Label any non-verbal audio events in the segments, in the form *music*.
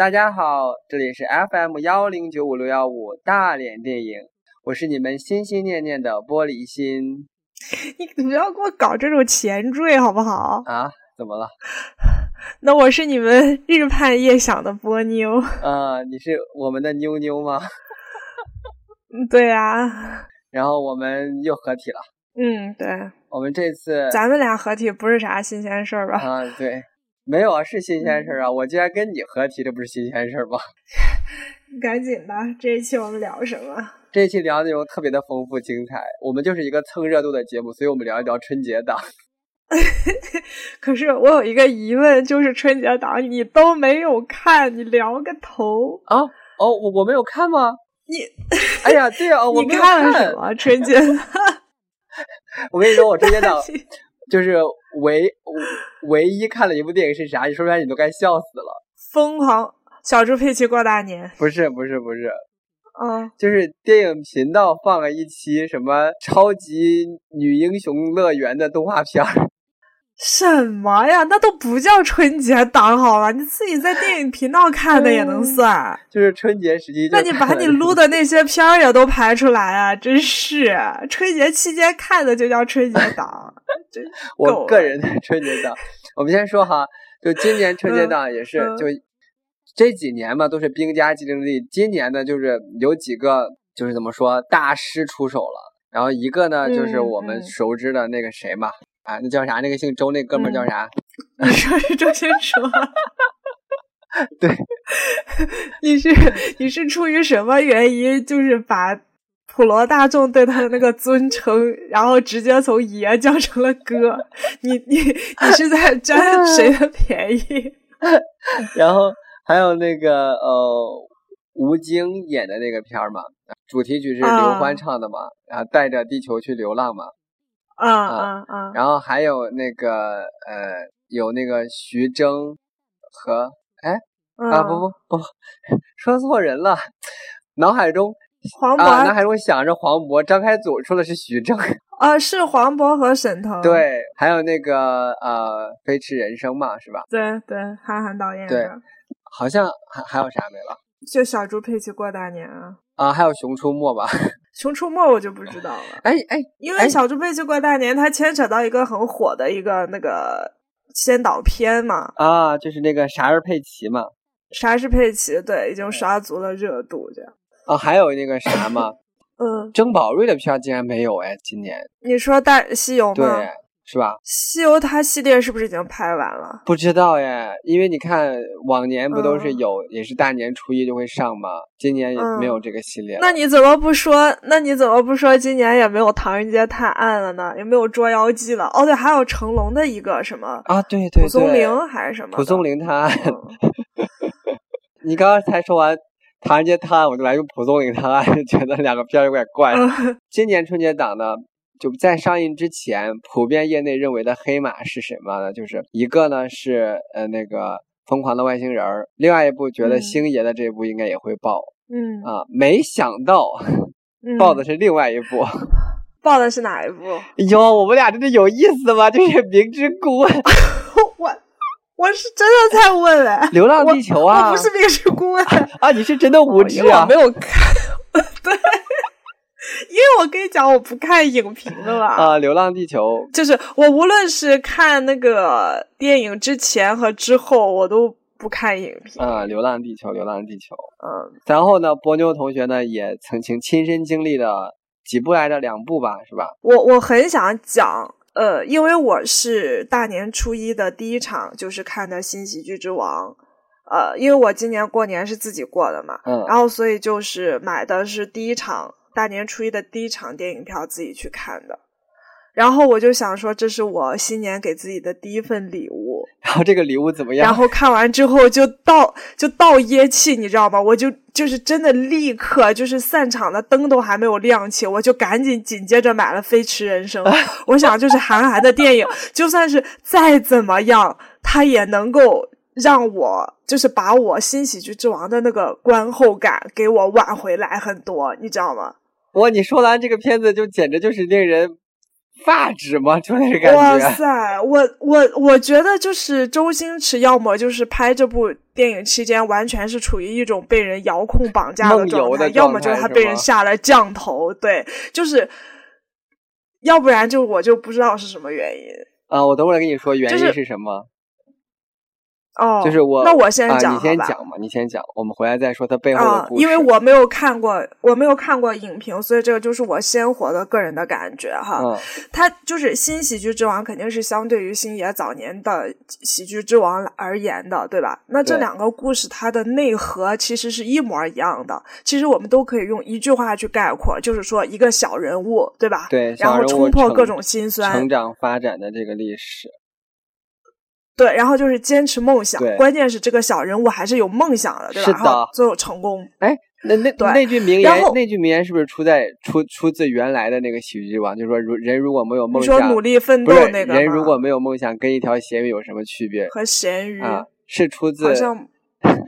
大家好，这里是 FM 幺零九五六幺五大连电影，我是你们心心念念的玻璃心。你不要给我搞这种前缀好不好？啊？怎么了？*laughs* 那我是你们日盼夜想的波妞。啊，你是我们的妞妞吗？嗯，*laughs* 对啊。然后我们又合体了。嗯，对。我们这次咱们俩合体不是啥新鲜事儿吧？啊，对，没有啊，是新鲜事儿啊！我竟然跟你合体，这不是新鲜事儿吗？*laughs* 赶紧吧，这一期我们聊什么？*laughs* 这一期聊内容特别的丰富精彩，我们就是一个蹭热度的节目，所以我们聊一聊春节档。*laughs* 可是我有一个疑问，就是春节档你都没有看，你聊个头啊？哦，我我没有看吗？你，哎呀，对啊，我看了什么春节？我跟你说，我春节档就是唯唯一看了一部电影是啥？你说出来你都该笑死了。疯狂小猪佩奇过大年？不是，不是，不是。嗯，*laughs* 就是电影频道放了一期什么超级女英雄乐园的动画片儿。什么呀？那都不叫春节档好吧，你自己在电影频道看的也能算。就是春节时期，那你把你撸的那些片儿也都排出来啊！真是春节期间看的就叫春节档。*laughs* 真我个人的春节档，我们先说哈，就今年春节档也是，就这几年嘛都是兵家既定力。今年呢，就是有几个就是怎么说大师出手了，然后一个呢就是我们熟知的那个谁嘛。啊，那叫啥？那个姓周那哥们儿叫啥？*laughs* 你说是周星驰吗？*laughs* 对，*laughs* 你是你是出于什么原因，就是把普罗大众对他的那个尊称，然后直接从爷叫成了哥？你你你是在占谁的便宜？然后还有那个呃，吴京演的那个片儿嘛，主题曲是刘欢唱的嘛，然后带着地球去流浪嘛。啊啊啊！然后还有那个呃，有那个徐峥和哎啊不不不，说错人了，脑海中黄渤，脑海中想着黄渤，张开嘴说的是徐峥 *laughs* 啊，是黄渤和沈腾对，还有那个呃，飞驰人生嘛，是吧？对对，韩寒导演的，对，好像还还有啥没了？就小猪佩奇过大年啊啊，还有熊出没吧。*laughs* 熊出没我就不知道了，哎哎，因为小猪佩奇过大年，它牵扯到一个很火的一个那个先导片嘛，啊，就是那个啥是佩奇嘛，啥是佩奇，对，已经刷足了热度这样。啊，还有那个啥嘛，嗯，曾宝瑞的片竟然没有哎，今年你说大西游吗？对。是吧？西游它系列是不是已经拍完了？不知道耶，因为你看往年不都是有，也是大年初一就会上吗？今年也没有这个系列。那你怎么不说？那你怎么不说今年也没有《唐人街探案》了呢？也没有《捉妖记》了？哦，对，还有成龙的一个什么啊？对对对，蒲松龄还是什么？蒲松龄探案。*laughs* 你刚刚才说完《唐人街探案》，我就来个蒲松龄探案，*laughs* 觉得两个片儿有点怪。今年春节档呢？就在上映之前，普遍业内认为的黑马是什么呢？就是一个呢是呃那个疯狂的外星人儿，另外一部觉得星爷的这部应该也会爆，嗯啊，没想到爆的是另外一部，*laughs* 爆的是哪一部？*laughs* 哟，我们俩真的有意思吗？就是明知故问，*laughs* 我我是真的在问哎，流浪地球啊，我不是明知故问啊，你是真的无知啊，没有看，对。因为我跟你讲，我不看影评的嘛。啊，《流浪地球》就是我无论是看那个电影之前和之后，我都不看影评。啊，《流浪地球》，《流浪地球》。嗯，然后呢，波妞同学呢也曾经亲身经历了几部来着，两部吧，是吧？我我很想讲，呃，因为我是大年初一的第一场就是看的新喜剧之王，呃，因为我今年过年是自己过的嘛，嗯，然后所以就是买的是第一场。大年初一的第一场电影票自己去看的，然后我就想说，这是我新年给自己的第一份礼物。*laughs* 然后这个礼物怎么样？然后看完之后就倒就倒噎气，你知道吗？我就就是真的立刻就是散场的灯都还没有亮起，我就赶紧紧接着买了《飞驰人生》。*laughs* 我想就是韩寒的电影，就算是再怎么样，他也能够。让我就是把我新喜剧之王的那个观后感给我挽回来很多，你知道吗？哇，你说完这个片子就简直就是令人发指嘛？就那个感觉。哇塞，我我我觉得就是周星驰，要么就是拍这部电影期间完全是处于一种被人遥控绑架的状态，要么就是他被人下了降头。对，就是要不然就我就不知道是什么原因。啊，我等会儿跟你说原因是什么。哦，就是我，那我先讲，你先讲嘛，你先讲，我们回来再说它背后的故事。因为我没有看过，我没有看过影评，所以这个就是我鲜活的个人的感觉哈。嗯，他就是新喜剧之王，肯定是相对于星爷早年的喜剧之王而言的，对吧？那这两个故事它的内核其实是一模一样的。其实我们都可以用一句话去概括，就是说一个小人物，对吧？对，然后冲破各种心酸，成长发展的这个历史。对，然后就是坚持梦想，关键是这个小人物还是有梦想的，对吧？是的，最后成功。哎，那那那句名言，那句名言是不是出在出出自原来的那个喜剧之王？就是说，如人如果没有梦想，说努力奋斗那个人如果没有梦想，跟一条咸鱼有什么区别？和咸鱼啊，是出自 *laughs* 好像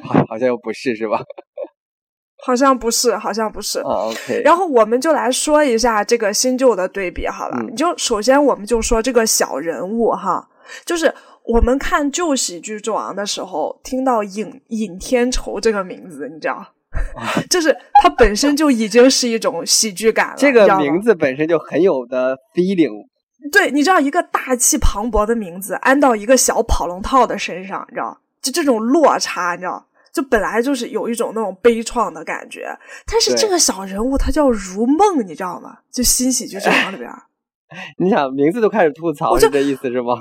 好好像又不是是吧？*laughs* 好像不是，好像不是。OK。然后我们就来说一下这个新旧的对比，好吧？你就首先我们就说这个小人物哈，就是。我们看旧喜剧之王的时候，听到尹尹天仇这个名字，你知道，*laughs* 就是它本身就已经是一种喜剧感了。这个名字本身就很有的 feeling。对，你知道一个大气磅礴的名字安到一个小跑龙套的身上，你知道，就这种落差，你知道，就本来就是有一种那种悲怆的感觉。但是这个小人物他叫如梦，你知道吗？就新喜剧之王里边，*laughs* 你想名字都开始吐槽，是这意思是吗？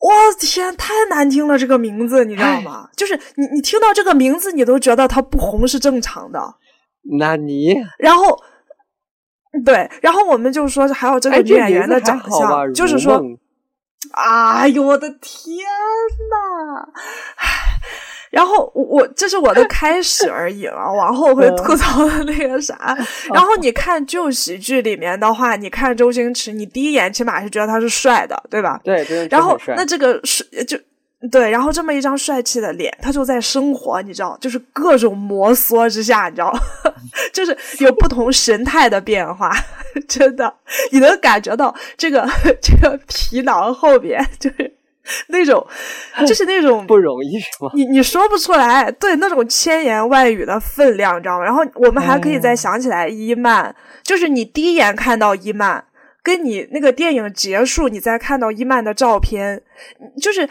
我天，太难听了！这个名字你知道吗？就是你，你听到这个名字，你都觉得他不红是正常的。那你，然后，对，然后我们就说还有这个女演员的长相，就是说，哎呦我的天呐！然后我我这是我的开始而已了，往后会吐槽的那个啥。*laughs* 然后你看旧喜剧里面的话，你看周星驰，你第一眼起码是觉得他是帅的，对吧？对，然后那这个是就对，然后这么一张帅气的脸，他就在生活，你知道，就是各种摩挲之下，你知道，*laughs* 就是有不同神态的变化，*laughs* 真的，你能感觉到这个这个皮囊后边就是。*laughs* 那种，就是那种不容易，是吗？你你说不出来，对那种千言万语的分量，你知道吗？然后我们还可以再想起来伊曼，就是你第一眼看到伊曼，跟你那个电影结束，你再看到伊曼的照片，就是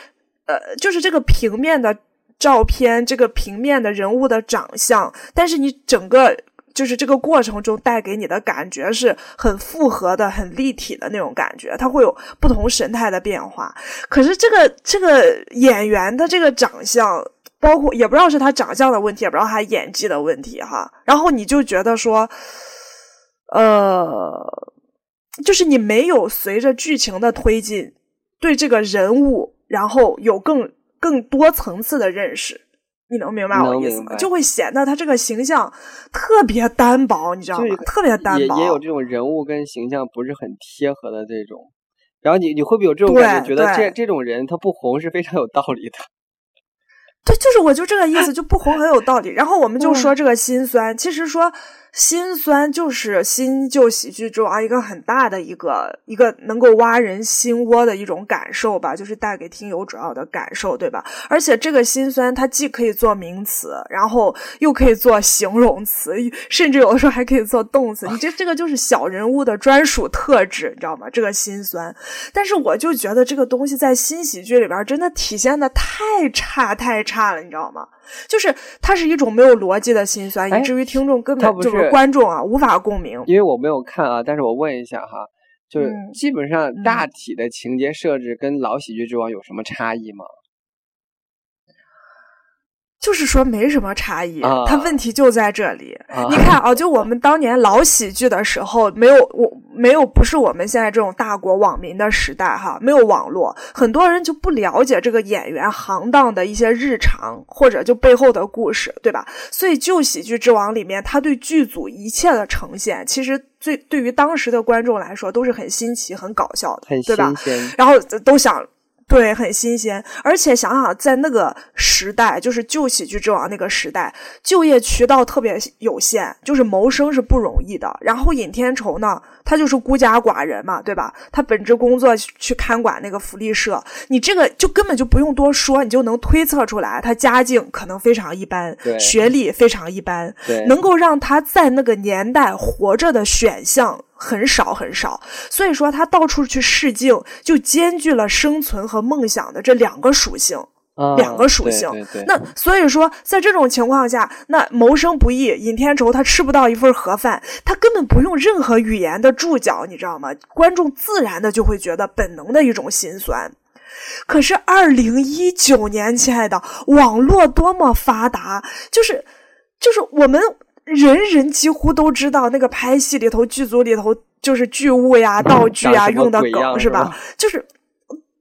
呃，就是这个平面的照片，这个平面的人物的长相，但是你整个。就是这个过程中带给你的感觉是很复合的、很立体的那种感觉，它会有不同神态的变化。可是这个这个演员的这个长相，包括也不知道是他长相的问题，也不知道他演技的问题哈。然后你就觉得说，呃，就是你没有随着剧情的推进，对这个人物，然后有更更多层次的认识。你能明白我意思吗？就会显得他这个形象特别单薄，你知道吗？特别单薄，也也有这种人物跟形象不是很贴合的这种。然后你你会不会有这种感觉？觉得这这种人他不红是非常有道理的。*laughs* 对，就是我就这个意思，就不红很有道理。然后我们就说这个心酸，其实说。心酸就是新旧喜剧中啊一个很大的一个一个能够挖人心窝的一种感受吧，就是带给听友主要的感受，对吧？而且这个心酸它既可以做名词，然后又可以做形容词，甚至有的时候还可以做动词。你这这个就是小人物的专属特质，你知道吗？这个心酸，但是我就觉得这个东西在新喜剧里边真的体现的太差太差了，你知道吗？就是它是一种没有逻辑的心酸，以至于听众根本就是观众啊无法共鸣。因为我没有看啊，但是我问一下哈，就是基本上大体的情节设置跟老喜剧之王有什么差异吗？就是说没什么差异，它问题就在这里。你看啊，就我们当年老喜剧的时候，没有我没有不是我们现在这种大国网民的时代哈，没有网络，很多人就不了解这个演员行当的一些日常或者就背后的故事，对吧？所以旧喜剧之王里面，他对剧组一切的呈现，其实最对于当时的观众来说都是很新奇、很搞笑的，对吧？然后都想。对，很新鲜。而且想想，在那个时代，就是旧喜剧之王那个时代，就业渠道特别有限，就是谋生是不容易的。然后尹天仇呢，他就是孤家寡人嘛，对吧？他本职工作去看管那个福利社，你这个就根本就不用多说，你就能推测出来，他家境可能非常一般，学历非常一般，能够让他在那个年代活着的选项。很少很少，所以说他到处去试镜，就兼具了生存和梦想的这两个属性，两个属性。那所以说，在这种情况下，那谋生不易，尹天仇他吃不到一份盒饭，他根本不用任何语言的注脚，你知道吗？观众自然的就会觉得本能的一种心酸。可是二零一九年，亲爱的，网络多么发达，就是就是我们。人人几乎都知道那个拍戏里头剧组里头就是剧务呀、道具呀用的梗是吧？就是，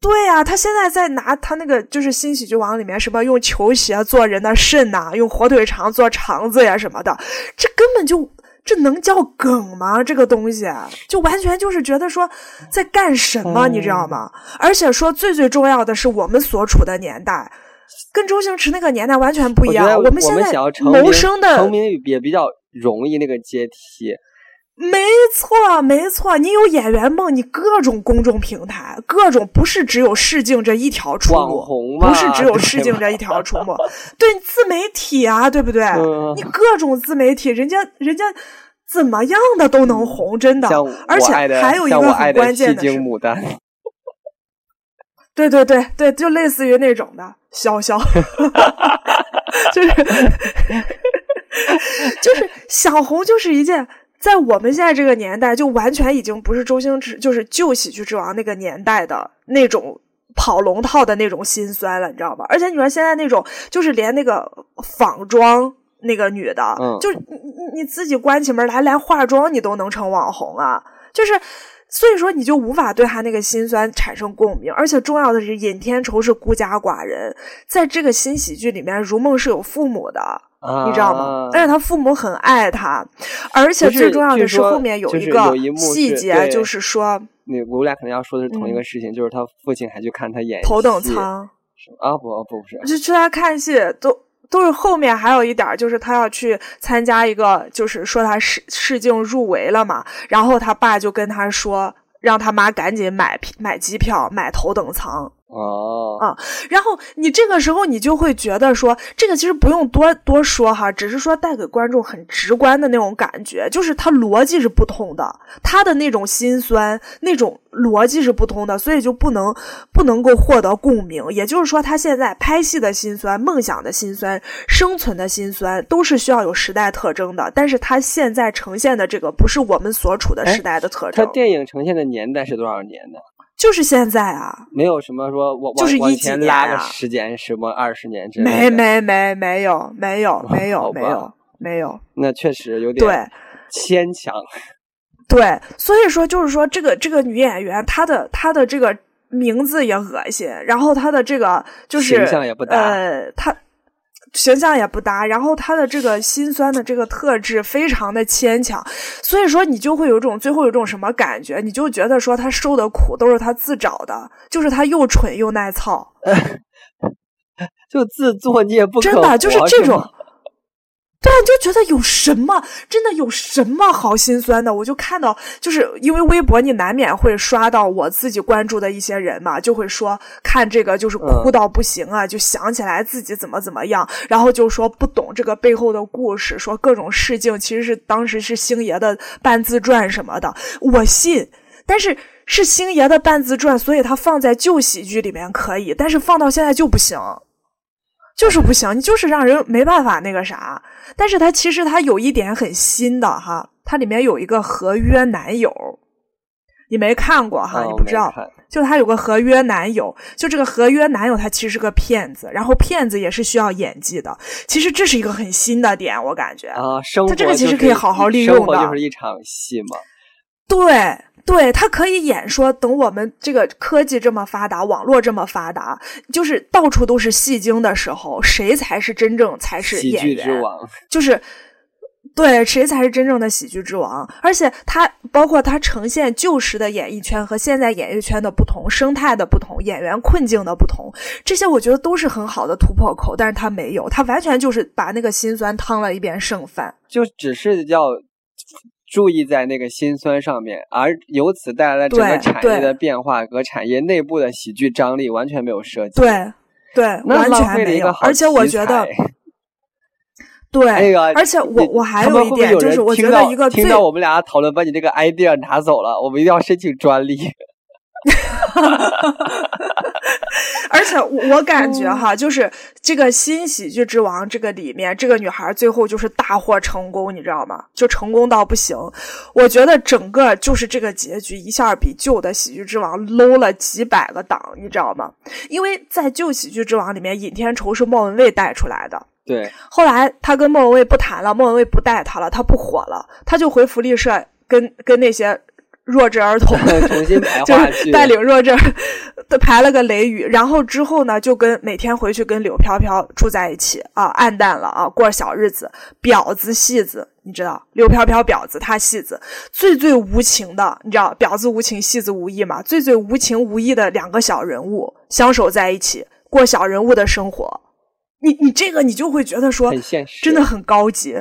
对呀，他现在在拿他那个就是新喜剧王里面什么用球鞋做人的肾呐，用火腿肠做肠子呀什么的，这根本就这能叫梗吗？这个东西就完全就是觉得说在干什么，你知道吗？而且说最最重要的是我们所处的年代。跟周星驰那个年代完全不一样。我们现在谋生的成名也比较容易，那个阶梯。没错，没错。你有演员梦，你各种公众平台，各种不是只有试镜这一条出路，不是只有试镜这一条出路。对，自媒体啊，对不对？你各种自媒体，人家人家怎么样的都能红，真的。而且还有一个很关键的是。对对对对，就类似于那种的潇潇，*laughs* 就是 *laughs* 就是想红，就是一件在我们现在这个年代，就完全已经不是周星驰，就是旧喜剧之王那个年代的那种跑龙套的那种心酸了，你知道吧？而且你说现在那种，就是连那个仿妆那个女的，就你你你自己关起门来，连化妆你都能成网红啊，就是。所以说，你就无法对他那个心酸产生共鸣，而且重要的是，尹天仇是孤家寡人，在这个新喜剧里面，如梦是有父母的，你知道吗？但是他父母很爱他，而且最重要的是后面有一个细节，就是说，你我俩可能要说的是同一个事情，就是他父亲还去看他演头等舱啊，不不不是，就去他看戏都。都是后面还有一点，就是他要去参加一个，就是说他试试镜入围了嘛，然后他爸就跟他说，让他妈赶紧买买机票，买头等舱。哦啊，然后你这个时候你就会觉得说，这个其实不用多多说哈，只是说带给观众很直观的那种感觉，就是他逻辑是不通的，他的那种心酸那种逻辑是不通的，所以就不能不能够获得共鸣。也就是说，他现在拍戏的心酸、梦想的心酸、生存的心酸，都是需要有时代特征的。但是他现在呈现的这个，不是我们所处的时代的特征。他电影呈现的年代是多少年呢？就是现在啊，没有什么说我就是往前拉个时间，什么二十年之类的。没没没没有没有没有没有没有。那确实有点对牵强。对，所以说就是说这个这个女演员，她的她的这个名字也恶心，然后她的这个就是形象也不搭，呃，她。形象也不搭，然后他的这个心酸的这个特质非常的牵强，所以说你就会有种最后有种什么感觉，你就觉得说他受的苦都是他自找的，就是他又蠢又耐操，*laughs* 就自作孽不可真的就是这种。对，就觉得有什么，真的有什么好心酸的？我就看到，就是因为微博，你难免会刷到我自己关注的一些人嘛，*laughs* 就会说看这个就是哭到不行啊，就想起来自己怎么怎么样，然后就说不懂这个背后的故事，说各种事情其实是当时是星爷的半自传什么的，我信，但是是星爷的半自传，所以他放在旧喜剧里面可以，但是放到现在就不行。就是不行，你就是让人没办法那个啥。但是他其实他有一点很新的哈，它里面有一个合约男友，你没看过哈，你不知道。就他有个合约男友，就这个合约男友他其实是个骗子，然后骗子也是需要演技的。其实这是一个很新的点，我感觉啊，生他这个其实可以好好利用的，就是一场戏嘛。对。对他可以演说，等我们这个科技这么发达，网络这么发达，就是到处都是戏精的时候，谁才是真正才是演员？就是，对，谁才是真正的喜剧之王？而且他包括他呈现旧时的演艺圈和现在演艺圈的不同生态的不同，演员困境的不同，这些我觉得都是很好的突破口。但是他没有，他完全就是把那个心酸汤了一遍剩饭，就只是要注意在那个辛酸上面，而由此带来了整个产业的变化和产业内部的喜剧张力完全没有涉及。对对，完全没有。而且我觉得。对，而且我我还有一点就是，我觉得一个听到我们俩讨论把你这个 idea 拿走了，我们一定要申请专利。*laughs* 而且我感觉哈，就是这个新喜剧之王这个里面，这个女孩最后就是大获成功，你知道吗？就成功到不行。我觉得整个就是这个结局一下比旧的喜剧之王 low 了几百个档，你知道吗？因为在旧喜剧之王里面，尹天仇是莫文蔚带出来的。对，后来他跟莫文蔚不谈了，莫文蔚不带他了，他不火了，他就回福利社跟跟那些弱智儿童 *laughs* 重新排 *laughs* 话带领弱智排了个雷雨，然后之后呢，就跟每天回去跟柳飘飘住在一起啊，暗淡了啊，过小日子，婊子戏子，你知道，柳飘飘婊子，他戏子，最最无情的，你知道，婊子无情，戏子无义嘛，最最无情无义的两个小人物相守在一起，过小人物的生活。你你这个你就会觉得说，真的很高级，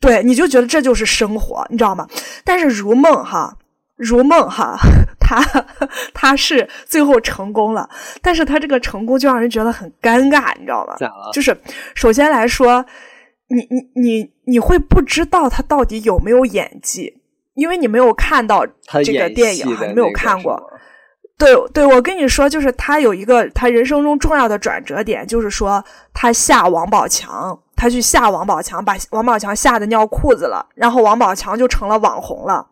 对，你就觉得这就是生活，你知道吗？但是如梦哈，如梦哈，他他是最后成功了，但是他这个成功就让人觉得很尴尬，你知道吗？咋了？就是首先来说，你你你你会不知道他到底有没有演技，因为你没有看到这个电影，你没有看过。对对，我跟你说，就是他有一个他人生中重要的转折点，就是说他吓王宝强，他去吓王宝强，把王宝强吓得尿裤子了，然后王宝强就成了网红了，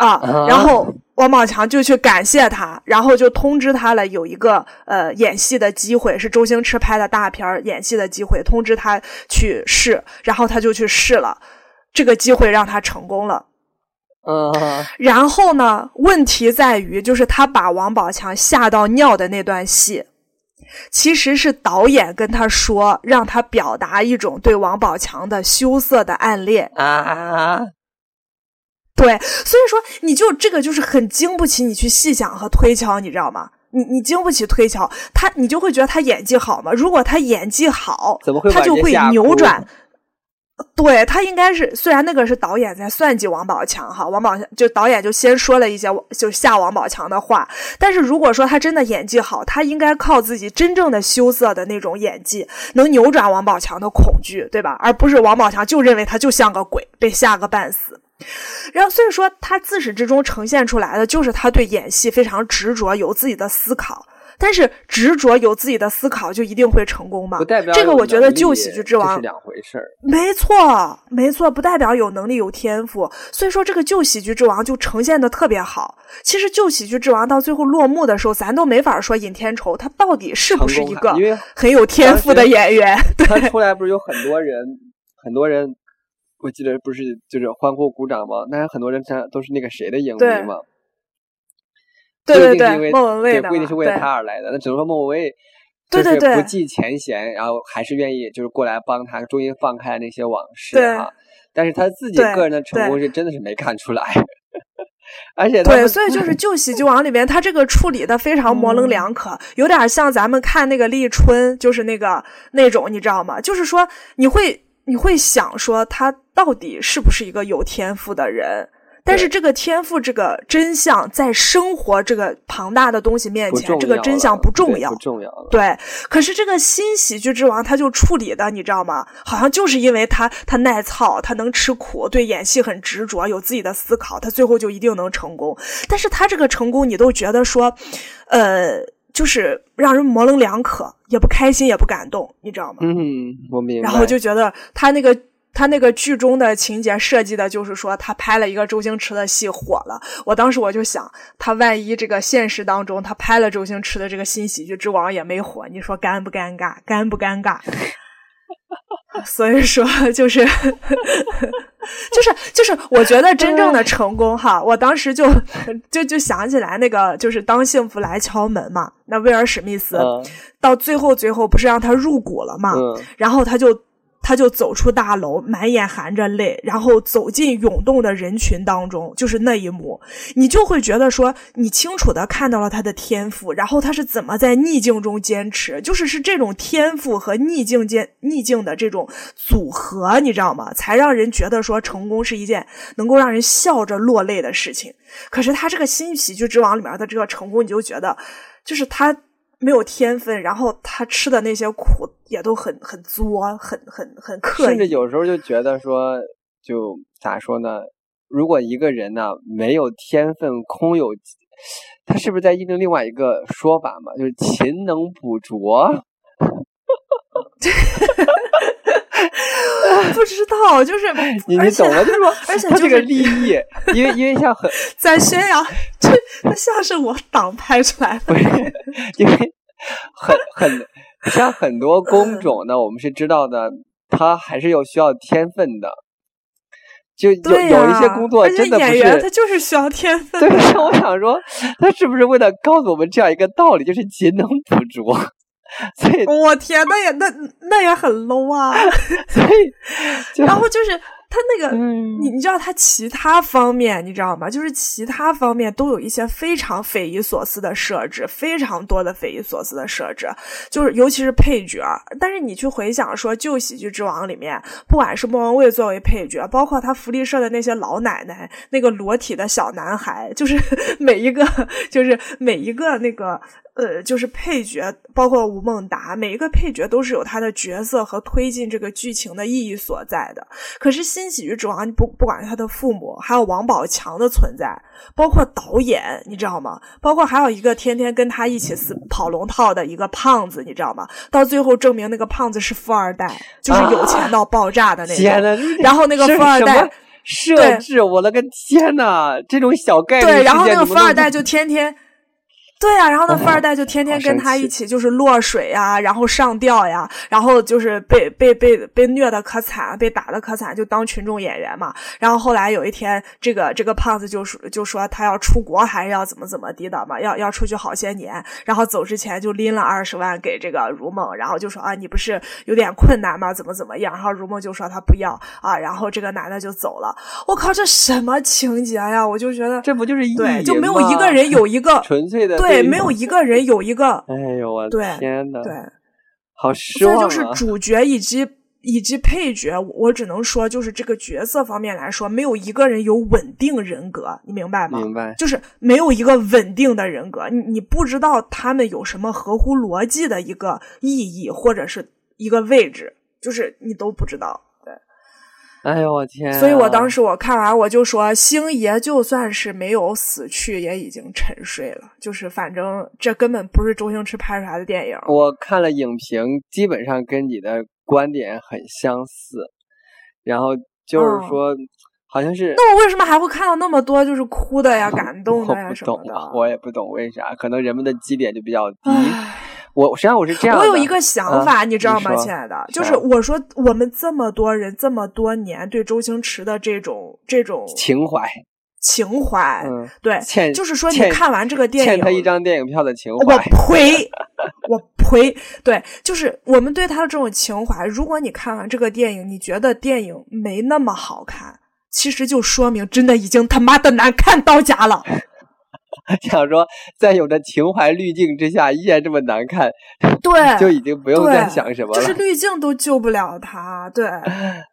啊，然后王宝强就去感谢他，然后就通知他了，有一个呃演戏的机会，是周星驰拍的大片儿演戏的机会，通知他去试，然后他就去试了，这个机会让他成功了。嗯，然后呢？问题在于，就是他把王宝强吓到尿的那段戏，其实是导演跟他说，让他表达一种对王宝强的羞涩的暗恋啊。对，所以说你就这个就是很经不起你去细想和推敲，你知道吗？你你经不起推敲，他你就会觉得他演技好吗？如果他演技好，怎么会他就会扭转。对他应该是，虽然那个是导演在算计王宝强哈，王宝强就导演就先说了一些就吓王宝强的话，但是如果说他真的演技好，他应该靠自己真正的羞涩的那种演技，能扭转王宝强的恐惧，对吧？而不是王宝强就认为他就像个鬼，被吓个半死。然后所以说他自始至终呈现出来的就是他对演戏非常执着，有自己的思考。但是执着有自己的思考就一定会成功吗？不代表这个，我觉得旧喜剧之王是两回事儿。没错，没错，不代表有能力有天赋。所以说，这个旧喜剧之王就呈现的特别好。其实旧喜剧之王到最后落幕的时候，咱都没法说尹天仇他到底是不是一个很有天赋的演员。*laughs* 他出来不是有很多人，很多人，我记得不是就是欢呼鼓掌吗？那很多人他都是那个谁的影迷嘛。对对对，莫文蔚不一定是为了他而来的，那只能说莫文蔚就是不计前嫌，然后还是愿意就是过来帮他，终于放开那些往事哈。但是他自己个人的成功是真的是没看出来，*laughs* 而且对，所以就是《旧喜剧王》里面他这个处理的非常模棱两可，有点像咱们看那个立春，就是那个那种你知道吗？就是说你会你会想说他到底是不是一个有天赋的人？但是这个天赋，这个真相，在生活这个庞大的东西面前，这个真相不重要。不重要。对，可是这个新喜剧之王，他就处理的，你知道吗？好像就是因为他他耐操，他能吃苦，对演戏很执着，有自己的思考，他最后就一定能成功。但是他这个成功，你都觉得说，呃，就是让人模棱两可，也不开心，也不感动，你知道吗？嗯，我明白。然后就觉得他那个。他那个剧中的情节设计的就是说，他拍了一个周星驰的戏火了。我当时我就想，他万一这个现实当中他拍了周星驰的这个新喜剧之王也没火，你说尴不尴尬？尴不尴尬？*laughs* 所以说，就是就是就是，我觉得真正的成功哈，我当时就就就想起来那个，就是当幸福来敲门嘛，那威尔史密斯到最后最后不是让他入股了嘛，然后他就。他就走出大楼，满眼含着泪，然后走进涌动的人群当中，就是那一幕，你就会觉得说，你清楚的看到了他的天赋，然后他是怎么在逆境中坚持，就是是这种天赋和逆境间逆境的这种组合，你知道吗？才让人觉得说成功是一件能够让人笑着落泪的事情。可是他这个新喜剧之王里面的这个成功，你就觉得就是他。没有天分，然后他吃的那些苦也都很很作，很很很刻意。甚至有时候就觉得说，就咋说呢？如果一个人呢没有天分，空有，他是不是在印证另外一个说法嘛？就是勤能补拙。*laughs* 不知道，就是你你懂了，就是说？而且这个利益，因为因为像很 *laughs* 在宣扬，这那像是我党拍出来的，因为很很 *laughs* 像很多工种呢，我们是知道的，他还是有需要天分的，就有有一些工作真的不是他就是需要天 *laughs* 分。对，我想说，他是不是为了告诉我们这样一个道理，就是勤能补拙？*laughs* 所以，我天，那也那那也很 low 啊！所以，然后就是他那个，你你知道他其他方面你知道吗？就是其他方面都有一些非常匪夷所思的设置，非常多的匪夷所思的设置，就是尤其是配角。但是你去回想说，旧喜剧之王里面，不管是莫文蔚作为配角，包括他福利社的那些老奶奶，那个裸体的小男孩，就是每一个，就是每一个那个。呃，就是配角，包括吴孟达，每一个配角都是有他的角色和推进这个剧情的意义所在的。可是新喜剧之王，不不管是他的父母，还有王宝强的存在，包括导演，你知道吗？包括还有一个天天跟他一起死跑龙套的一个胖子，你知道吗？到最后证明那个胖子是富二代，就是有钱到爆炸的那种。然后那个富二代设置，我的个天呐，这种小概率对，然后那个富二代就天天。对呀，然后那富二代就天天跟他一起，就是落水呀，然后上吊呀，然后就是被被被被虐的可惨，被打的可惨，就当群众演员嘛。然后后来有一天，这个这个胖子就说就说他要出国，还是要怎么怎么地的嘛，要要出去好些年。然后走之前就拎了二十万给这个如梦，然后就说啊，你不是有点困难吗？怎么怎么样？然后如梦就说他不要啊，然后这个男的就走了。我靠，这什么情节呀？我就觉得这不就是对，就没有一个人有一个 *laughs* 纯粹的。对，没有一个人有一个。*laughs* 哎呦我天呐，对，好失望啊！就是主角以及以及配角，我只能说，就是这个角色方面来说，没有一个人有稳定人格，你明白吗？明白。就是没有一个稳定的人格，你你不知道他们有什么合乎逻辑的一个意义或者是一个位置，就是你都不知道。哎呦我天！所以我当时我看完我就说，星爷就算是没有死去，也已经沉睡了。就是反正这根本不是周星驰拍出来的电影。我看了影评，基本上跟你的观点很相似。然后就是说，好像是那我为什么还会看到那么多就是哭的呀、*laughs* 感动的呀什么的？我也不懂为啥，可能人们的基点就比较低。我实际上我是这样，我有一个想法，你知道吗，亲爱的？就是我说，我们这么多人这么多年对周星驰的这种这种情怀，情怀，嗯，对，就是说你看完这个电影，欠他一张电影票的情怀，我呸，我呸，对，就是我们对他的这种情怀。如果你看完这个电影，你觉得电影没那么好看，其实就说明真的已经他妈的难看到家了。想说，在有着情怀滤镜之下，依然这么难看，对，就已经不用再想什么了。就是滤镜都救不了他，对。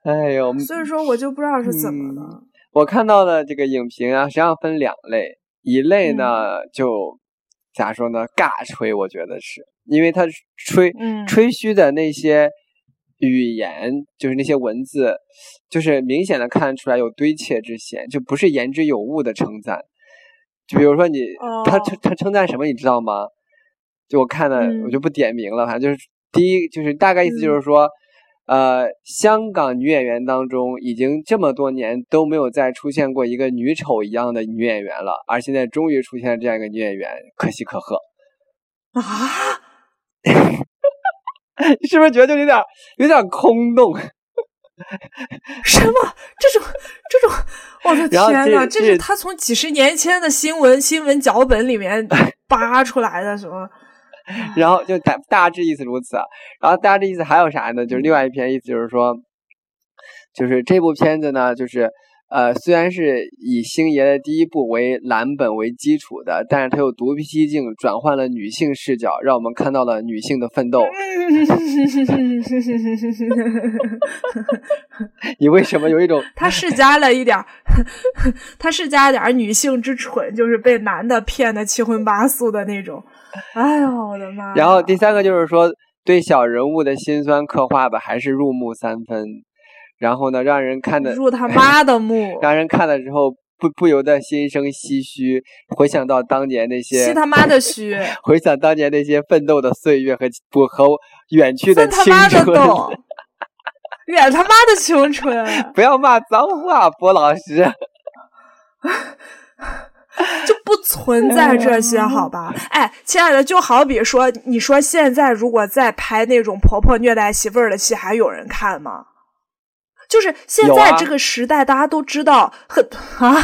哎呦，所以说我就不知道是怎么了。我看到的这个影评啊，实际上分两类，一类呢就咋说呢，尬吹，我觉得是因为他吹吹嘘的那些语言，就是那些文字，就是明显的看出来有堆砌之嫌，就不是言之有物的称赞。就比如说你，他称他称赞什么，你知道吗？就我看的，我就不点名了。反正就是第一，就是大概意思就是说，呃，香港女演员当中，已经这么多年都没有再出现过一个女丑一样的女演员了，而现在终于出现了这样一个女演员，可喜可贺。啊？你 *laughs* *laughs* 是不是觉得就有点有点空洞？*laughs* 什么？这种这种，我的天呐，这是他从几十年前的新闻新闻脚本里面 *laughs* 扒出来的什么？然后就大大致意思如此。然后大致意思还有啥呢？就是另外一篇意思就是说，就是这部片子呢，就是呃，虽然是以星爷的第一部为蓝本为基础的，但是它又独辟径，转换了女性视角，让我们看到了女性的奋斗。*laughs* 你为什么有一种？*laughs* 他是加了一点，*laughs* 他是加了点女性之蠢，就是被男的骗的七荤八素的那种。哎呦我的妈！然后第三个就是说，对小人物的辛酸刻画吧，还是入木三分。然后呢，让人看的入他妈的目，*laughs* 让人看了之后不不由得心生唏嘘，回想到当年那些，吸他妈的嘘，*laughs* 回想当年那些奋斗的岁月和不和远去的青春，*laughs* 远他妈的青春，不要骂脏话，波老师，就不存在这些，好吧？哎，亲爱的，就好比说，你说现在如果再拍那种婆婆虐待媳妇儿的戏，还有人看吗？就是现在这个时代，大家都知道很啊，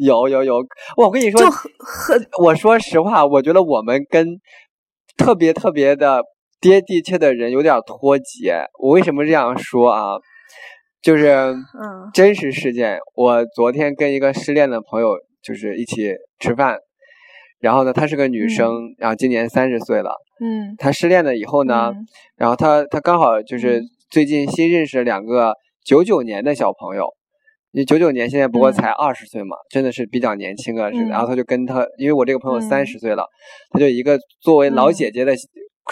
有有有，我跟你说，就很很，我说实话，我觉得我们跟特别特别的接地气的人有点脱节。我为什么这样说啊？就是嗯，真实事件。我昨天跟一个失恋的朋友就是一起吃饭，然后呢，她是个女生，然后今年三十岁了，嗯，她失恋了以后呢，然后她她刚好就是。最近新认识两个九九年的小朋友，你九九年现在不过才二十岁嘛，真的是比较年轻啊。然后他就跟他，因为我这个朋友三十岁了，他就一个作为老姐姐的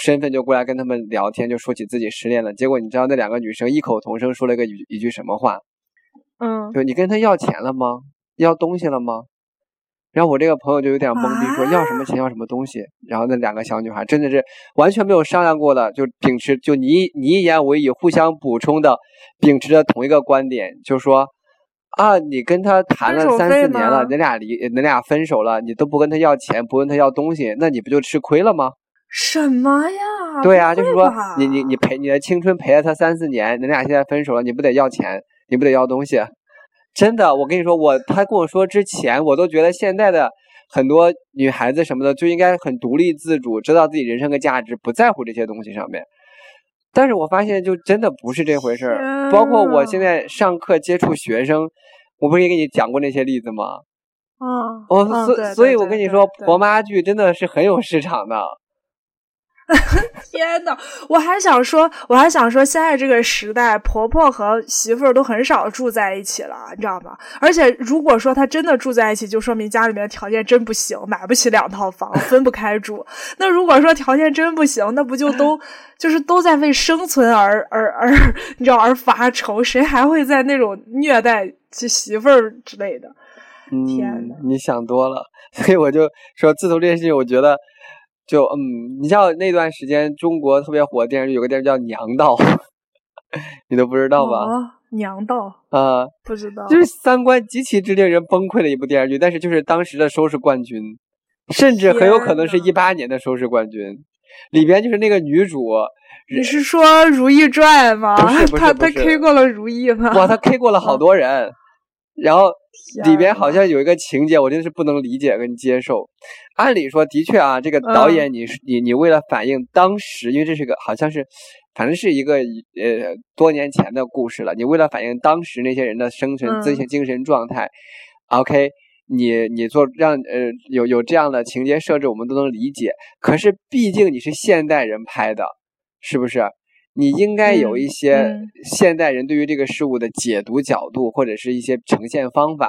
身份就过来跟他们聊天，就说起自己失恋了。结果你知道那两个女生异口同声说了一个一一句什么话？嗯，就你跟他要钱了吗？要东西了吗？然后我这个朋友就有点懵逼，说要什么钱要什么东西。然后那两个小女孩真的是完全没有商量过的，就秉持就你你一言我一语，互相补充的，秉持着同一个观点，就说啊，你跟他谈了三四年了，你俩离你俩分手了，你都不跟他要钱，不问他要东西，那你不就吃亏了吗？什么呀？对呀，就是说你你你陪你的青春陪了他三四年，你俩现在分手了，你不得要钱，你不得要东西？真的，我跟你说，我他跟我说之前，我都觉得现在的很多女孩子什么的就应该很独立自主，知道自己人生的价值，不在乎这些东西上面。但是我发现，就真的不是这回事儿。包括我现在上课接触学生，我不是也给你讲过那些例子吗？啊，我所所以，我跟你说，婆妈剧真的是很有市场的。*laughs* 天呐，我还想说，我还想说，现在这个时代，婆婆和媳妇儿都很少住在一起了，你知道吗？而且，如果说她真的住在一起，就说明家里面条件真不行，买不起两套房，分不开住。那如果说条件真不行，那不就都就是都在为生存而而而，你知道而发愁？谁还会在那种虐待其媳妇儿之类的？天呐，你想多了。*laughs* 所以我就说，自从这件事情，我觉得。就嗯，你像那段时间中国特别火的电视剧，有个电视叫《娘道》，*laughs* 你都不知道吧？娘道啊，不知道，就是三观极其之令人崩溃的一部电视剧，但是就是当时的收视冠军，甚至很有可能是一八年的收视冠军。里边就是那个女主，你是说《如懿传》吗？不是不是他他 K 过了如懿吗？哇，她 K 过了好多人。然后里边好像有一个情节，我真的是不能理解跟接受。按理说，的确啊，这个导演，你是你你为了反映当时，因为这是个好像是，反正是一个呃多年前的故事了。你为了反映当时那些人的生存这些精神状态，OK，你你做让呃有有这样的情节设置，我们都能理解。可是毕竟你是现代人拍的，是不是？你应该有一些现代人对于这个事物的解读角度，或者是一些呈现方法，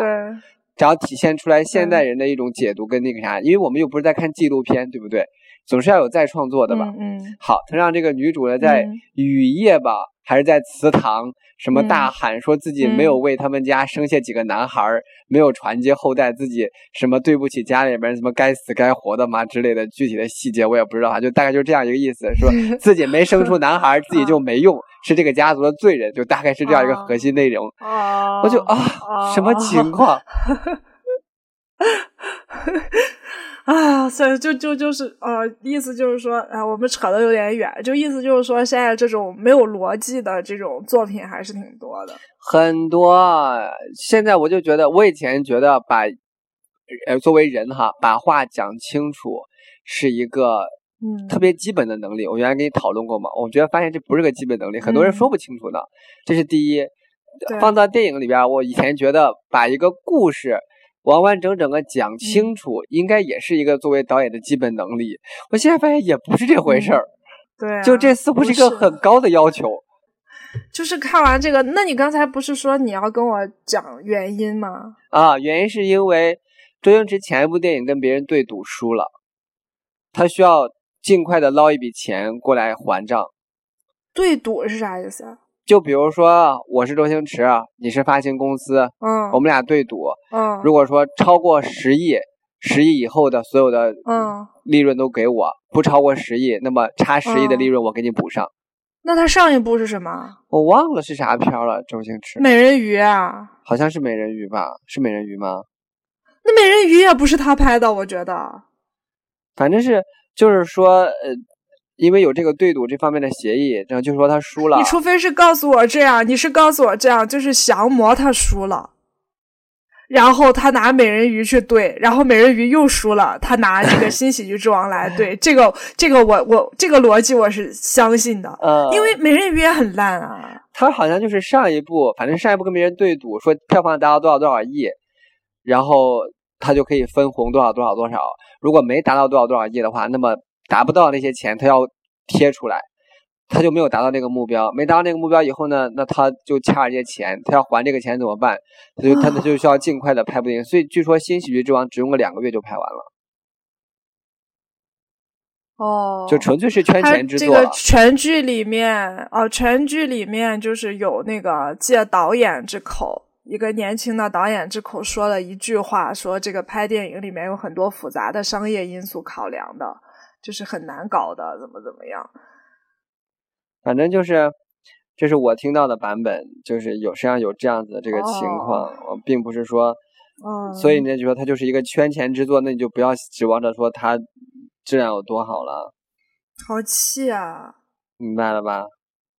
只要体现出来现代人的一种解读跟那个啥，因为我们又不是在看纪录片，对不对？总是要有再创作的吧？嗯，好，他让这个女主呢在雨夜吧，还是在祠堂。什么大喊说自己没有为他们家生下几个男孩儿，没有传接后代，自己什么对不起家里边什么该死该活的嘛之类的具体的细节我也不知道啊，就大概就这样一个意思，说 *laughs* 自己没生出男孩，自己就没用，是这个家族的罪人，就大概是这样一个核心内容。我就啊，什么情况？*laughs* 啊，所以就就就是呃，意思就是说，啊，我们扯得有点远，就意思就是说，现在这种没有逻辑的这种作品还是挺多的，很多。现在我就觉得，我以前觉得把，呃，作为人哈，把话讲清楚是一个嗯，特别基本的能力。我原来跟你讨论过嘛，我觉得发现这不是个基本能力，很多人说不清楚呢。这是第一。放到电影里边，我以前觉得把一个故事完完整整的讲清楚，应该也是一个作为导演的基本能力。我现在发现也不是这回事儿。对，就这似乎是一个很高的要求。就是看完这个，那你刚才不是说你要跟我讲原因吗？啊，原因是因为周星驰前一部电影跟别人对赌输了，他需要尽快的捞一笔钱过来还账。对赌是啥意思？就比如说我是周星驰，你是发行公司，嗯，我们俩对赌，嗯，如果说超过十亿，十亿以后的所有的嗯利润都给我，不超过十亿，那么差十亿的利润我给你补上。那他上一部是什么？我忘了是啥片了。周星驰，美人鱼啊，好像是美人鱼吧？是美人鱼吗？那美人鱼也不是他拍的，我觉得。反正是，就是说，呃，因为有这个对赌这方面的协议，然后就说他输了。你除非是告诉我这样，你是告诉我这样，就是降魔他输了。然后他拿美人鱼去对，然后美人鱼又输了，他拿这个新喜剧之王来对，这个这个我我这个逻辑我是相信的，呃，因为美人鱼也很烂啊。他好像就是上一部，反正上一部跟别人对赌，说票房达到多少多少亿，然后他就可以分红多少多少多少。如果没达到多少多少亿的话，那么达不到那些钱，他要贴出来。他就没有达到那个目标，没达到那个目标以后呢，那他就掐这些钱，他要还这个钱怎么办？所以他就需要尽快的拍部电影。所以据说《新喜剧之王》只用了两个月就拍完了。哦，就纯粹是圈钱之作。这个全剧里面，哦，全剧里面就是有那个借导演之口，一个年轻的导演之口说了一句话，说这个拍电影里面有很多复杂的商业因素考量的，就是很难搞的，怎么怎么样。反正就是，这是我听到的版本，就是有实际上有这样子的这个情况，我并不是说，所以呢就说它就是一个圈钱之作，那你就不要指望着说它质量有多好了。好气啊！明白了吧？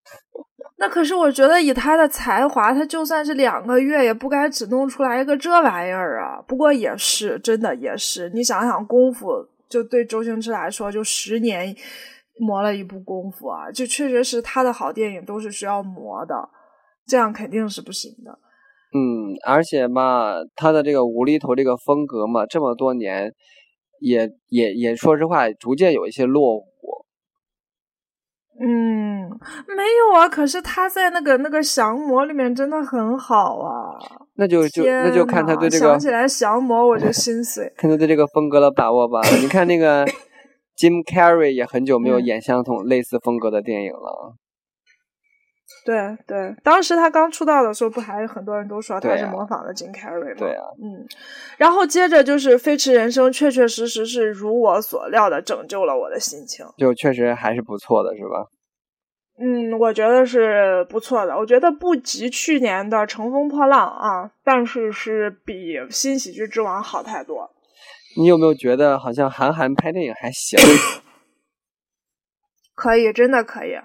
*laughs* 那可是我觉得以他的才华，他就算是两个月也不该只弄出来一个这玩意儿啊。不过也是真的，也是你想想，功夫就对周星驰来说就十年。磨了一部功夫啊，就确实是他的好电影都是需要磨的，这样肯定是不行的。嗯，而且嘛，他的这个无厘头这个风格嘛，这么多年也也也说实话，逐渐有一些落伍。嗯，没有啊，可是他在那个那个降魔里面真的很好啊。那就就那就看他对这个想起来降魔我就心碎。*laughs* 看他对这个风格的把握吧。你看那个。*laughs* Jim Carrey 也很久没有演相同类似风格的电影了。对对，当时他刚出道的时候，不还很多人都说他是模仿的 Jim Carrey 吗？对啊，嗯。然后接着就是《飞驰人生》，确确实实是如我所料的拯救了我的心情。就确实还是不错的，是吧？嗯，我觉得是不错的。我觉得不及去年的《乘风破浪》啊，但是是比《新喜剧之王》好太多。你有没有觉得好像韩寒拍电影还行？*coughs* 可以，真的可以。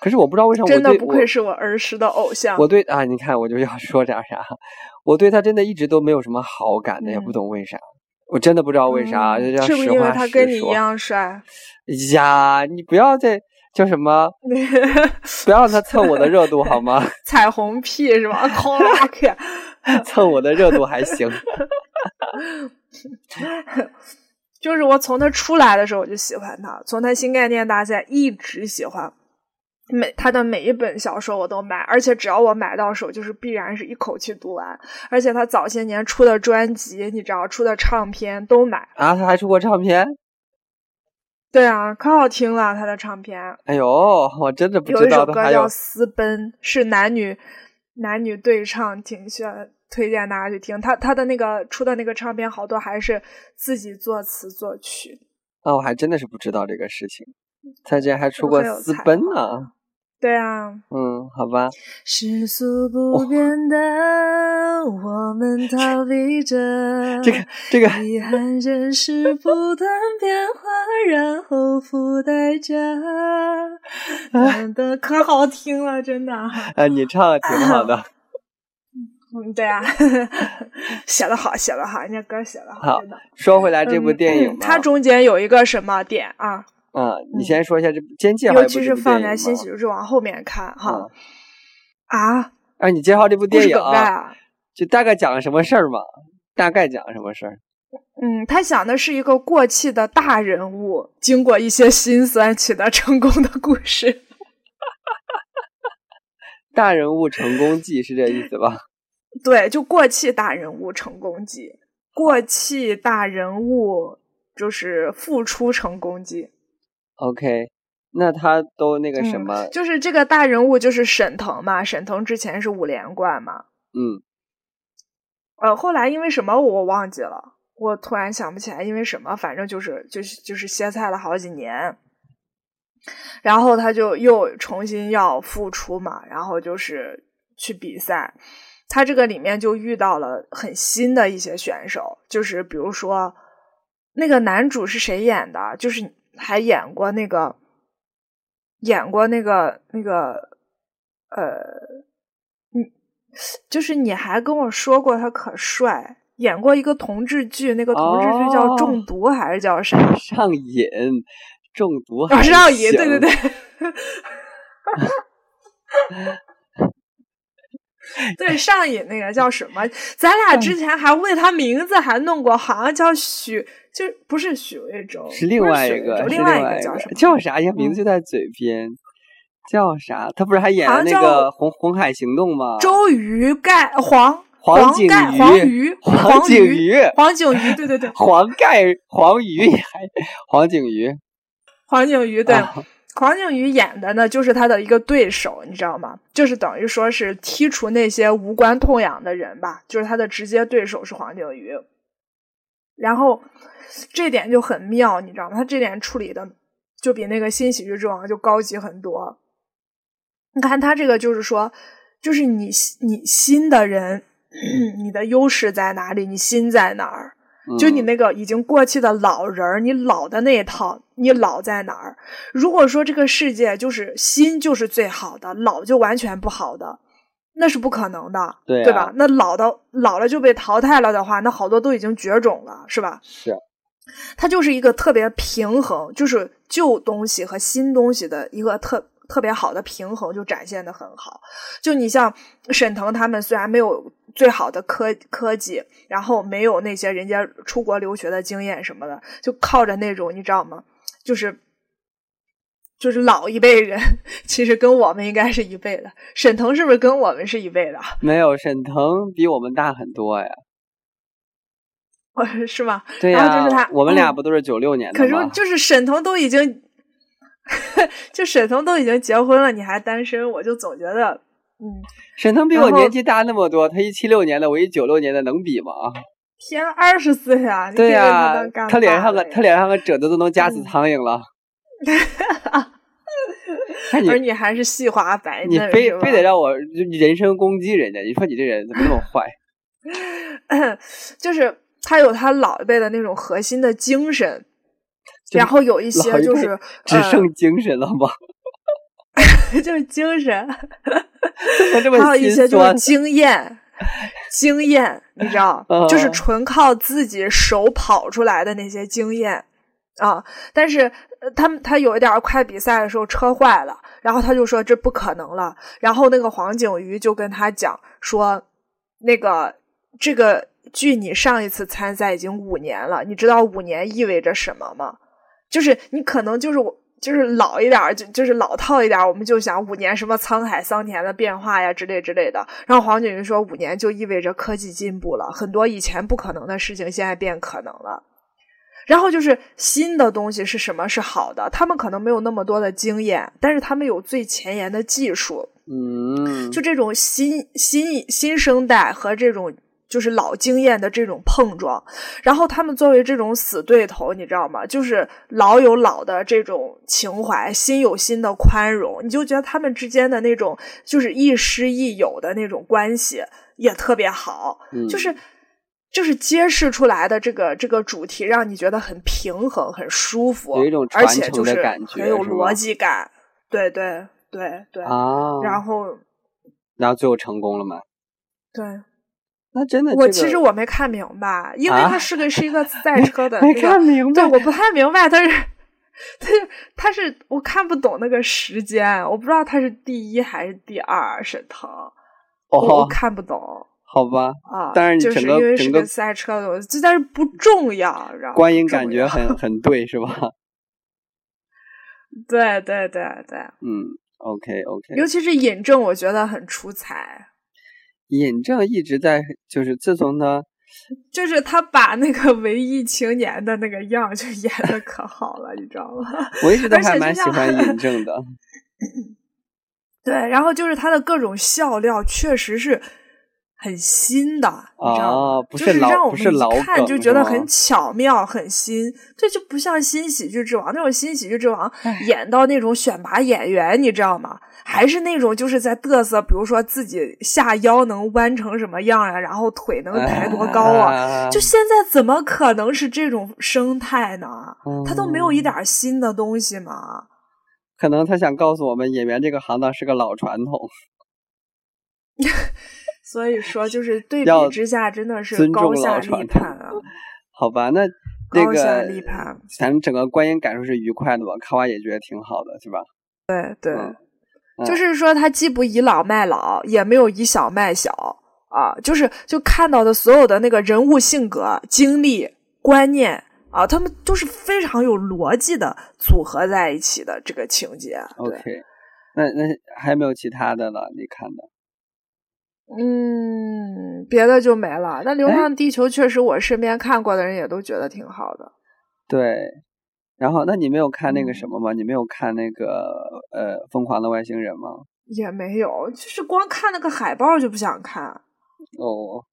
可是我不知道为啥，真的不愧是我儿时的偶像。我对啊，你看我就要说点啥，我对他真的一直都没有什么好感的，也不懂为啥。我真的不知道为啥。是不是因为他跟你一样帅？呀，你不要再叫什么，*laughs* 不要让他蹭我的热度好吗？*laughs* 彩虹屁是吧？*laughs* 蹭我的热度还行。就是我从他出来的时候我就喜欢他，从他新概念大赛一直喜欢，每他的每一本小说我都买，而且只要我买到手，就是必然是一口气读完。而且他早些年出的专辑，你知道出的唱片都买啊？他还出过唱片？对啊，可好听了他的唱片。哎呦，我真的不知道有一首歌叫《私奔》，是男女男女对唱，挺炫。推荐大家去听他他的那个出的那个唱片，好多还是自己作词作曲。啊，我还真的是不知道这个事情。他竟然还出过私奔呢？对啊。嗯，好吧。世俗不变的，我们逃避着。*laughs* 这个这个。遗憾人是不断变化，然后付代价。真的可好听了，真的。哎，你唱的挺好的。嗯，*laughs* 对啊，写的好，写的好，人家歌写的好真的。说回来这部电影它中间有一个什么点啊？嗯，你先说一下这部先介尤其是放在《新喜剧之王》后面看哈嗯啊，哎，你介绍这部电影啊。就大概讲了什么事儿嘛？大概讲了什么事儿？嗯，他讲的是一个过气的大人物，经过一些辛酸取得成功的故事。*laughs* 大人物成功记是这意思吧？*laughs* 对，就过气大人物成功记，过气大人物就是复出成功记。OK，那他都那个什嗯么，就是这个大人物就是沈腾嘛，沈腾之前是五连冠嘛，嗯。呃，后来因为什么我忘记了，我突然想不起来因为什么，反正就是就是就是歇菜了好几年，然后他就又重新要复出嘛，然后就是去比赛，他这个里面就遇到了很新的一些选手，就是比如说那个男主是谁演的，就是还演过那个演过那个那个呃。你就是你还跟我说过他可帅，演过一个同志剧，那个同志剧叫哦《中毒》还是叫啥？*laughs* 上瘾、中毒哦，还上瘾，对对对。*laughs* 对上瘾那个叫什么？咱俩之前还为他名字还弄过，好像叫许，就不是许魏洲，是另外一个，另外一个叫什么？叫啥呀？名字嗯就在嘴边，叫啥？他不是还演了那个红《红海行动》吗？周瑜盖黄黄景盖瑜黄瑜黄景瑜瑜，黄景瑜，对对对，黄盖黄鱼还黄景瑜，黄景瑜对。啊黄景瑜演的呢，就是他的一个对手，你知道吗？就是等于说是剔除那些无关痛痒的人吧，就是他的直接对手是黄景瑜。然后这点就很妙，你知道吗？他这点处理的就比那个新喜剧之王就高级很多。你看他这个就是说，就是你你新的人，*clears throat* 你的优势在哪里？你新在哪儿？就你嗯那个已经过气的老人儿，你老的那一套，你老在哪儿？如果说这个世界就是新就是最好的，老就完全不好的，那是不可能的，对啊吧？那老的老了就被淘汰了的话，那好多都已经绝种了，是吧？是它就是一个特别平衡，就是旧东西和新东西的一个特特别好的平衡，就展现的很好。就你像沈腾他们，虽然没有最好的科科技，然后没有那些人家出国留学的经验什么的，就靠着那种你知道吗？就是就是老一辈人，*laughs* 其实跟我们应该是一辈的。沈腾是不是跟我们是一辈的？没有沈腾比我们大很多呀。*laughs* 是吗？对呀然后就是他，我们俩嗯不都是九六年的可是？就是沈腾都已经，*laughs* 就沈腾都已经结婚了，你还单身，我就总觉得，嗯，沈腾比我年纪大那么多，他一七六年的，我一九六年的，能比吗？天，二十岁啊！对可以为呀、他脸上个爸了呀他脸上个褶子都能夹死嗯苍蝇了。*laughs* 看你而你还是细滑白你嫩，你非非得让我人身攻击人家，你说你这人怎么那么坏？*laughs* 就是他有他老一辈的那种核心的精神，就然后有一些就是只呃剩精神了吗？*laughs* 就是精神，怎么这么还有一些就是？经验，经验，你知道，*laughs* 就是嗯纯靠自己手跑出来的那些经验啊。但是呃他们他有一点儿快比赛的时候车坏了，然后他就说这不可能了。然后那个黄景瑜就跟他讲说，那个这个距你上一次参赛已经五年了，你知道五年意味着什么吗？就是你可能就是我。就是老一点儿，就就是老套一点儿，我们就想五年什么沧海桑田的变化呀之类之类的。然后黄景瑜说，五年就意味着科技进步了，很多以前不可能的事情现在变可能了。然后就是新的东西是什么是好的，他们可能没有那么多的经验，但是他们有最前沿的技术。嗯，就这种新新新生代和这种就是老经验的这种碰撞，然后他们作为这种死对头，你知道吗？就是老有老的这种情怀，新有新的宽容，你就觉得他们之间的那种就是亦师亦友的那种关系也特别好，嗯就是。就是揭示出来的这个这个主题，让你觉得很平衡、很舒服，有一种而且就是的感觉很有逻辑感。对对对对，啊，然后然后最后成功了吗？对，那真的，我其实我没看明白，因为它是个是一个赛车的，没看明白。对，我不太明白，它是，它它是我看不懂那个时间，我不知道它是第一还是第二沈腾，我看不懂。好吧，啊，但是整个整个赛车的，就但是不重要，然后观影感觉很 *laughs* 很对，是吧？*laughs* 对对对对，嗯，OK OK，尤其是尹正，我觉得很出彩。尹正一直在，就是自从他，*laughs* 就是他把那个文艺青年的那个样就演的可好了，你知道吗？*laughs* 我一直都还蛮喜欢尹 *laughs* 正的。对，然后就是他的各种笑料，确实是。很新的，你知道吗？就是让我们一看就觉得很巧妙、很新。这就不像新喜剧之王那种新喜剧之王演到那种选拔演员，你知道吗？还是那种就是在嘚瑟，比如说自己下腰能弯成什么样啊，然后腿能抬多高啊？就现在怎么可能是这种生态呢？他都没有一点新的东西吗？可能他想告诉我们，演员这个行当是个老传统。*laughs* 所以说，*laughs* 就是对比之下，真的是高下立判啊。好吧，那那个咱整个观影感受是愉快的吧？看完也觉得挺好的，是吧？对对，就是说，他既不倚老卖老，也没有倚小卖小啊。就是就看到的所有的那个人物性格、经历、观念啊，他们都是非常有逻辑的组合在一起的这个情节。OK，那那还有没有其他的了？你看的？嗯，别的就没了。那《流浪地球》确实，我身边看过的人也都觉得挺好的。对，然后那你没有看那个什么吗？你没有看那个呃《疯狂的外星人》吗？也没有，就是光看那个海报就不想看。哦，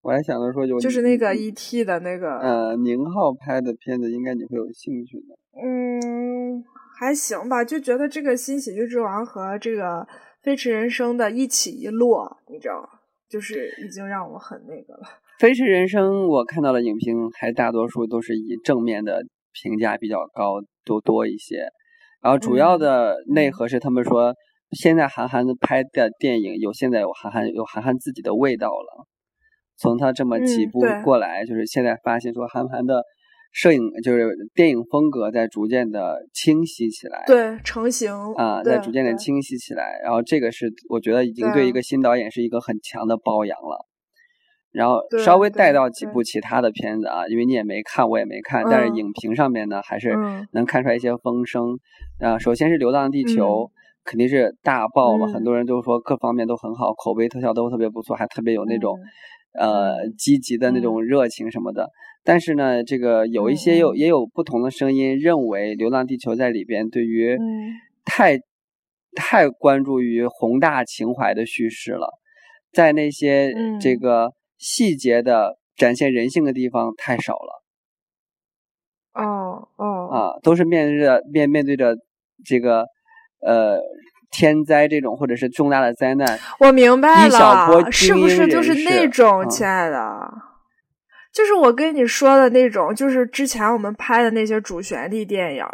我还想着说有，就是那个 E.T. 的那个呃宁浩拍的片子，应该你会有兴趣的。嗯，还行吧，就觉得这个新喜剧之王和这个。飞驰人生的一起一落，你知道，就是已经让我很那个了。飞驰人生，我看到的影评还大多数都是以正面的评价比较高，多多一些。然后主要的内核是他们说，现在韩寒拍的电影有现在有韩寒有韩寒自己的味道了。从他这么几部过来，就是现在发现说韩寒的。摄影就是电影风格在逐渐的清晰起来，对成型啊，在逐渐的清晰起来。然后这个是我觉得已经对一个新导演是一个很强的褒扬了。然后稍微带到几部其他的片子啊，因为你也没看，我也没看，但是影评上面呢还是能看出来一些风声啊。首先是《流浪地球》，肯定是大爆了，很多人都说各方面都很好，口碑特效都特别不错，还特别有那种呃积极的那种热情什么的。但是呢，这个有一些有也有不同的声音，认为《流浪地球》在里边对于太太关注于宏大情怀的叙事了，在那些这个细节的展现人性的地方太少了。哦哦。啊，都是面对着面面对着这个呃天灾这种或者是重大的灾难，我明白了，是不是就是那种，亲爱的？就是我跟你说的那种，就是之前我们拍的那些主旋律电影，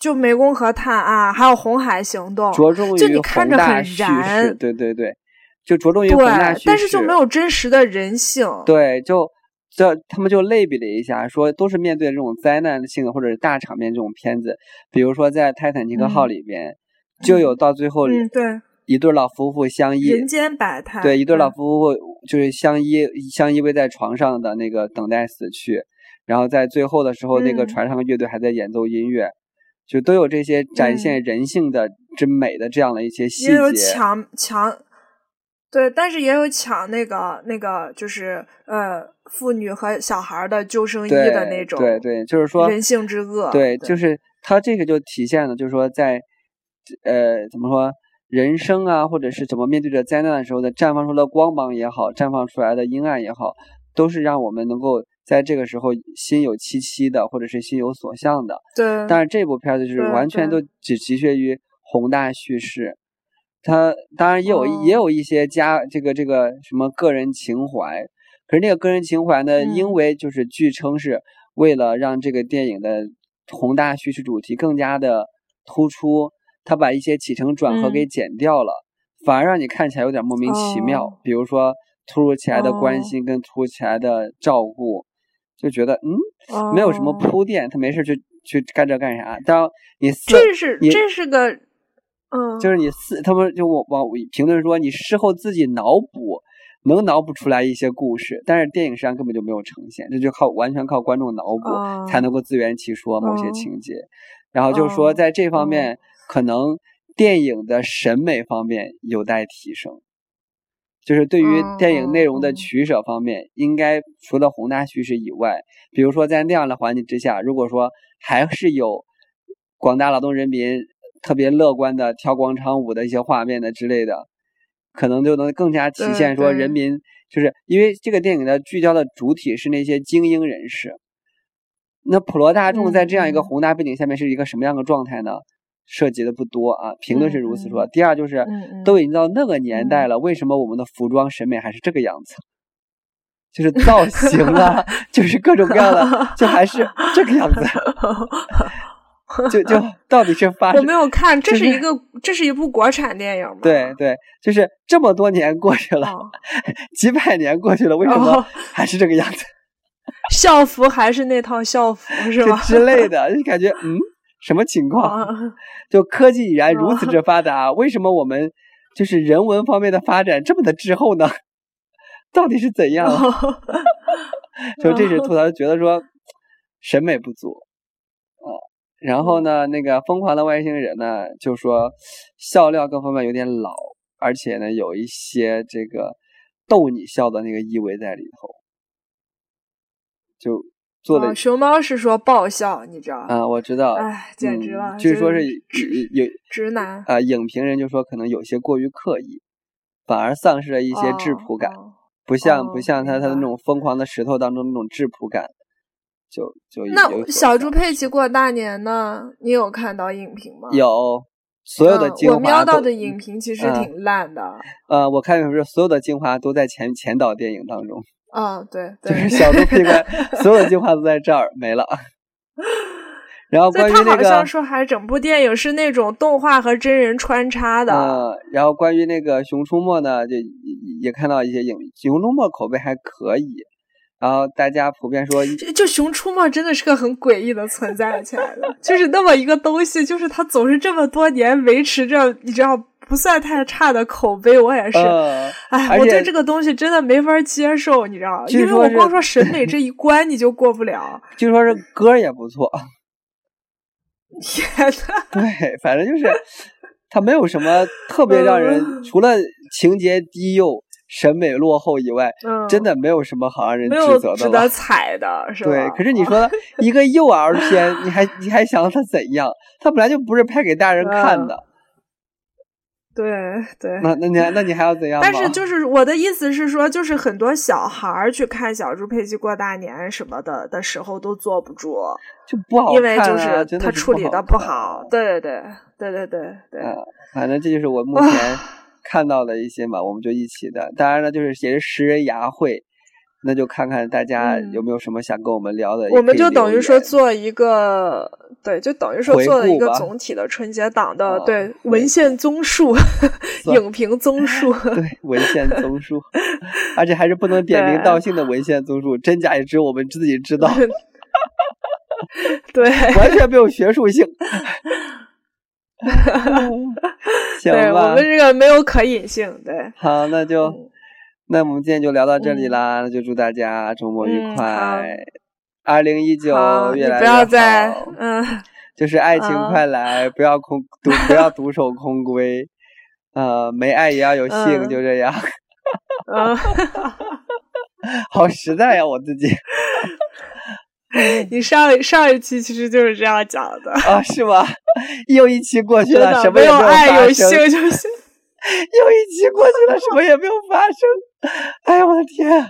就《湄公河探案》，还有《红海行动》，着重于看着很燃，对对对，就着重于宏大叙事，但是就没有真实的人性。对，就这他们就类比了一下，说都是面对这种灾难性的或者是大场面这种片子，比如说在《泰坦尼克号》里边，就有到最后，嗯，对。一对老夫妇相依，人间百态。对，一对老夫妇就是相依相依偎在床上的那个等待死去，然后在最后的时候，那个船上的乐队还在演奏音乐，就都有这些展现人性的之美的这样的一些细节。也有抢抢，对，但是也有抢那个那个就是呃妇女和小孩的救生衣的那种。对对，就是说人性之恶。对，就是他这个就体现了，就是说在呃怎么说？人生啊，或者是怎么面对着灾难的时候的绽放出的光芒也好，绽放出来的阴暗也好，都是让我们能够在这个时候心有戚戚的，或者是心有所向的。对。但是这部片子就是完全都只局限于宏大叙事，它当然也有也有一些加这个这个什么个人情怀，可是那个个人情怀呢，因为就是据称是为了让这个电影的宏大叙事主题更加的突出。他把一些起承转合给剪掉了，反而让你看起来有点莫名其妙。比如说突如其来的关心跟突如其来的照顾，就觉得嗯，没有什么铺垫，他没事去去干这干啥。当你这是这是个，嗯，就是你事，他们就我往评论说你事后自己脑补。能脑补出来一些故事，但是电影上根本就没有呈现，这就靠完全靠观众脑补才能够自圆其说某些情节。然后就是说，在这方面，可能电影的审美方面有待提升，就是对于电影内容的取舍方面，应该除了宏大叙事以外，比如说在那样的环境之下，如果说还是有广大劳动人民特别乐观的跳广场舞的一些画面的之类的。可能就能更加体现说人民，就是因为这个电影的聚焦的主体是那些精英人士，那普罗大众在这样一个宏大背景下面是一个什么样的状态呢？涉及的不多啊，评论是如此说。第二就是，都已经到那个年代了，为什么我们的服装审美还是这个样子？就是造型啊，*laughs* 就是各种各样的，就还是这个样子。*laughs* 就就到底是发？我没有看，这是一个，这是一部国产电影吗？对对，就是这么多年过去了，几百年过去了，为什么还是这个样子？*laughs* 校服还是那套校服是吧？之类的，就感觉嗯，什么情况？*laughs* 就科技已然如此之发达，为什么我们就是人文方面的发展这么的滞后呢？*laughs* 到底是怎样？*laughs* 就这是吐槽，觉得说审美不足。然后呢，那个疯狂的外星人呢，就说笑料各方面有点老，而且呢，有一些这个逗你笑的那个意味在里头，就做的。熊猫是说爆笑，你知道？啊，我知道。哎，简直了！据说是直有直男啊，影评人就说可能有些过于刻意，反而丧失了一些质朴感，不像不像他他的那种疯狂的石头当中那种质朴感。就就那小猪佩奇过大年呢？你有看到影评吗？有，所有的精华。我瞄到的影评其实挺烂的。呃，我看是所有的精华都在前前导电影当中。嗯，对，就是小猪佩奇，所有的精华都在这儿没了。*laughs* 然后关于那个，他好像说还整部电影是那种动画和真人穿插的。嗯，然后关于那个《熊出没》呢，就也看到一些影，《熊出没》口碑还可以。然后大家普遍说，就就《熊出没》真的是个很诡异的存在亲爱的，就是那么一个东西，就是它总是这么多年维持着，你知道不算太差的口碑。我也是，哎，我对这个东西真的没法接受，你知道因为我光说审美 *laughs* 这一关你就过不了。据说是歌也不错，*laughs* 天呐，*laughs* 对，反正就是它没有什么特别让人，除了情节低幼。审美落后以外，真的没有什么好让人指责的值得踩的，*laughs* 是吧？对，可是你说 *laughs* 一个幼儿片，你还你还想他怎样？他本来就不是拍给大人看的。对对。那那你那你还要怎样？但是就是我的意思是说，就是很多小孩儿去看小猪佩奇过大年什么的的时候都坐不住，就不好看，因为就是他处理的不好。对对对对对对对。反正这就是我目前。看到的一些嘛，我们就一起的。当然了，就是也是识人牙慧，那就看看大家有没有什么想跟我们聊的。我们就等于说做一个，对，就等于说做了一个总体的春节档的对文献综述、*laughs* 影评综述。*laughs* 对文献综述，*laughs* 而且还是不能点名道姓的文献综述，真假也只有我们自己知道。对，完全没有学术性。*laughs* 对我们这个没有可隐性，对。好，那就那我们今天就聊到这里啦，那就祝大家周末愉快，二零一九越来越好。不要再嗯，就是爱情快来，不要空独不要独守空闺，呃，没爱也要有性，就这样。嗯，*laughs* 好实在呀，我自己。你上上一期其实就是这样讲的啊？是吗？又一期过去了，什么也没有爱有性就 *laughs* 行。又一期过去了，什么也没有发生。哎呀，我的天！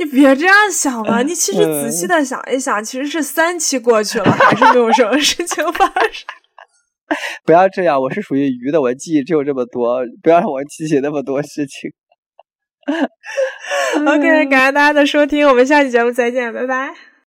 你别这样想嘛，你其实仔细的想一想，其实是三期过去了，还是没有什么事情发生。*laughs* 不要这样，我是属于鱼的，我记忆只有这么多，不要让我记起那么多事情。OK，感谢大家的收听，我们下期节目再见，拜拜。